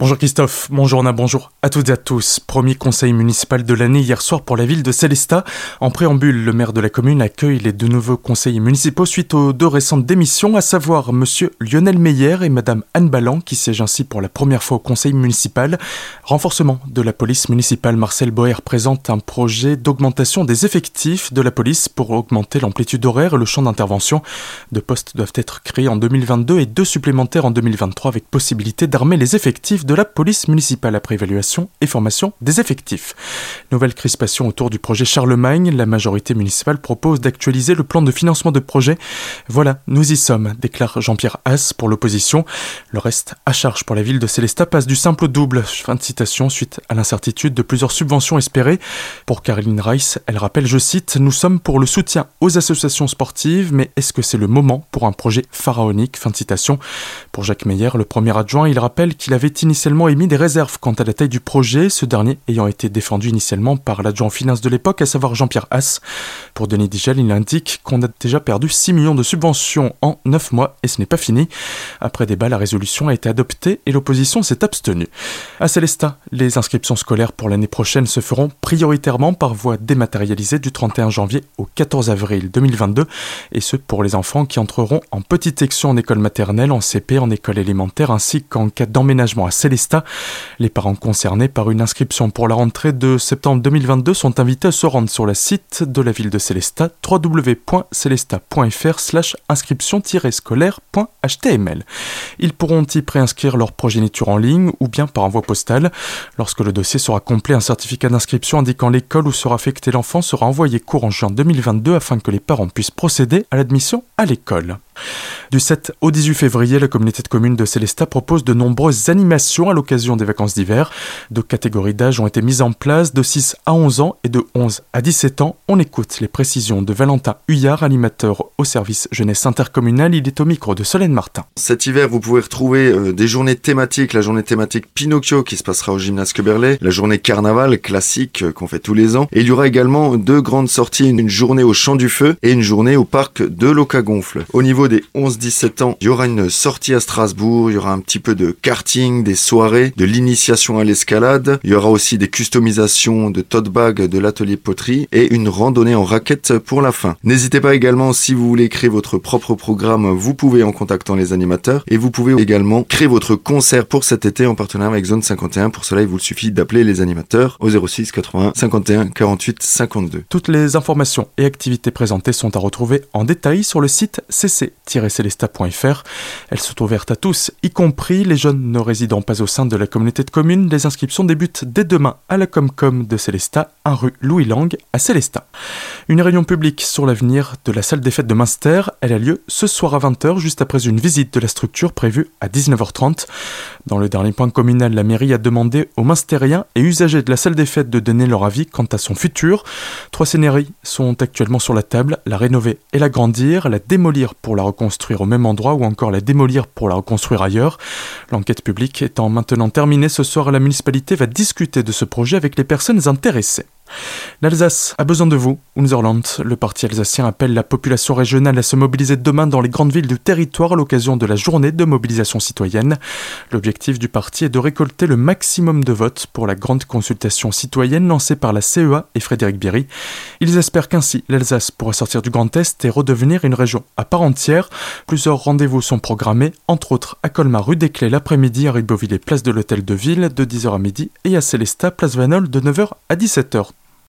Bonjour Christophe, bonjour Anna, bonjour à toutes et à tous. Premier conseil municipal de l'année hier soir pour la ville de Célestat. En préambule, le maire de la commune accueille les deux nouveaux conseillers municipaux suite aux deux récentes démissions, à savoir monsieur Lionel Meyer et madame Anne Ballan, qui siègent ainsi pour la première fois au conseil municipal. Renforcement de la police municipale, Marcel Boer présente un projet d'augmentation des effectifs de la police pour augmenter l'amplitude horaire et le champ d'intervention. Deux postes doivent être créés en 2022 et deux supplémentaires en 2023 avec possibilité d'armer les effectifs de la police municipale après évaluation et formation des effectifs. Nouvelle crispation autour du projet Charlemagne, la majorité municipale propose d'actualiser le plan de financement de projet. Voilà, nous y sommes, déclare Jean-Pierre Haas pour l'opposition. Le reste à charge pour la ville de Célestat passe du simple au double. Fin de citation suite à l'incertitude de plusieurs subventions espérées. Pour Caroline Rice, elle rappelle, je cite, Nous sommes pour le soutien aux associations sportives, mais est-ce que c'est le moment pour un projet pharaonique? Fin de citation. Pour Jacques Meyer, le premier adjoint, il rappelle qu'il avait initié initialement émis des réserves quant à la taille du projet, ce dernier ayant été défendu initialement par l'adjoint finance de l'époque, à savoir Jean-Pierre Haas. Pour Denis Digel, il indique qu'on a déjà perdu 6 millions de subventions en 9 mois et ce n'est pas fini. Après débat, la résolution a été adoptée et l'opposition s'est abstenue. À Célestat, les inscriptions scolaires pour l'année prochaine se feront prioritairement par voie dématérialisée du 31 janvier au 14 avril 2022 et ce pour les enfants qui entreront en petite section en école maternelle, en CP, en école élémentaire ainsi qu'en cas d'emménagement à Célestat les parents concernés par une inscription pour la rentrée de septembre 2022 sont invités à se rendre sur le site de la ville de Célestat www.celesta.fr slash inscription-scolaire.html. Ils pourront y préinscrire leur progéniture en ligne ou bien par envoi postal. Lorsque le dossier sera complet, un certificat d'inscription indiquant l'école où sera affecté l'enfant sera envoyé courant juin 2022 afin que les parents puissent procéder à l'admission à l'école. Du 7 au 18 février, la communauté de communes de Célestat propose de nombreuses animations à l'occasion des vacances d'hiver. Deux catégories d'âge ont été mises en place, de 6 à 11 ans et de 11 à 17 ans. On écoute les précisions de Valentin Huyard, animateur au service jeunesse intercommunale. Il est au micro de Solène Martin. Cet hiver, vous pouvez retrouver euh, des journées thématiques, la journée thématique Pinocchio qui se passera au gymnase Queberlay, la journée carnaval classique euh, qu'on fait tous les ans. Il y aura également deux grandes sorties, une journée au Champ du Feu et une journée au parc de Locagonfle. Au niveau des 11-17 ans, il y aura une sortie à Strasbourg, il y aura un petit peu de karting, des soirées, de l'initiation à l'escalade, il y aura aussi des customisations de tote bag de l'atelier poterie et une randonnée en raquette pour la fin. N'hésitez pas également si vous voulez créer votre propre programme, vous pouvez en contactant les animateurs et vous pouvez également créer votre concert pour cet été en partenariat avec Zone 51. Pour cela, il vous suffit d'appeler les animateurs au 06 80 51 48 52. Toutes les informations et activités présentées sont à retrouver en détail sur le site cc célesta.fr. Elles sont ouvertes à tous, y compris les jeunes ne résidant pas au sein de la communauté de communes. Les inscriptions débutent dès demain à la Comcom de Célestat, 1 rue Louis Lang à Célestat. Une réunion publique sur l'avenir de la salle des fêtes de Münster, elle a lieu ce soir à 20h, juste après une visite de la structure prévue à 19h30. Dans le dernier point communal, la mairie a demandé aux Münstériens et usagers de la salle des fêtes de donner leur avis quant à son futur. Trois scénarios sont actuellement sur la table, la rénover et l'agrandir, la démolir pour la reconstruire au même endroit ou encore la démolir pour la reconstruire ailleurs. L'enquête publique étant maintenant terminée, ce soir la municipalité va discuter de ce projet avec les personnes intéressées. L'Alsace a besoin de vous. Unserland, le parti alsacien appelle la population régionale à se mobiliser demain dans les grandes villes du territoire à l'occasion de la journée de mobilisation citoyenne. L'objectif du parti est de récolter le maximum de votes pour la grande consultation citoyenne lancée par la CEA et Frédéric Bierry. Ils espèrent qu'ainsi l'Alsace pourra sortir du Grand Est et redevenir une région à part entière. Plusieurs rendez-vous sont programmés, entre autres à Colmar rue des Clés l'après-midi, à Ribeauvillé place de l'Hôtel de Ville de 10h à midi et à Célestat place Vanol de 9h à 17h.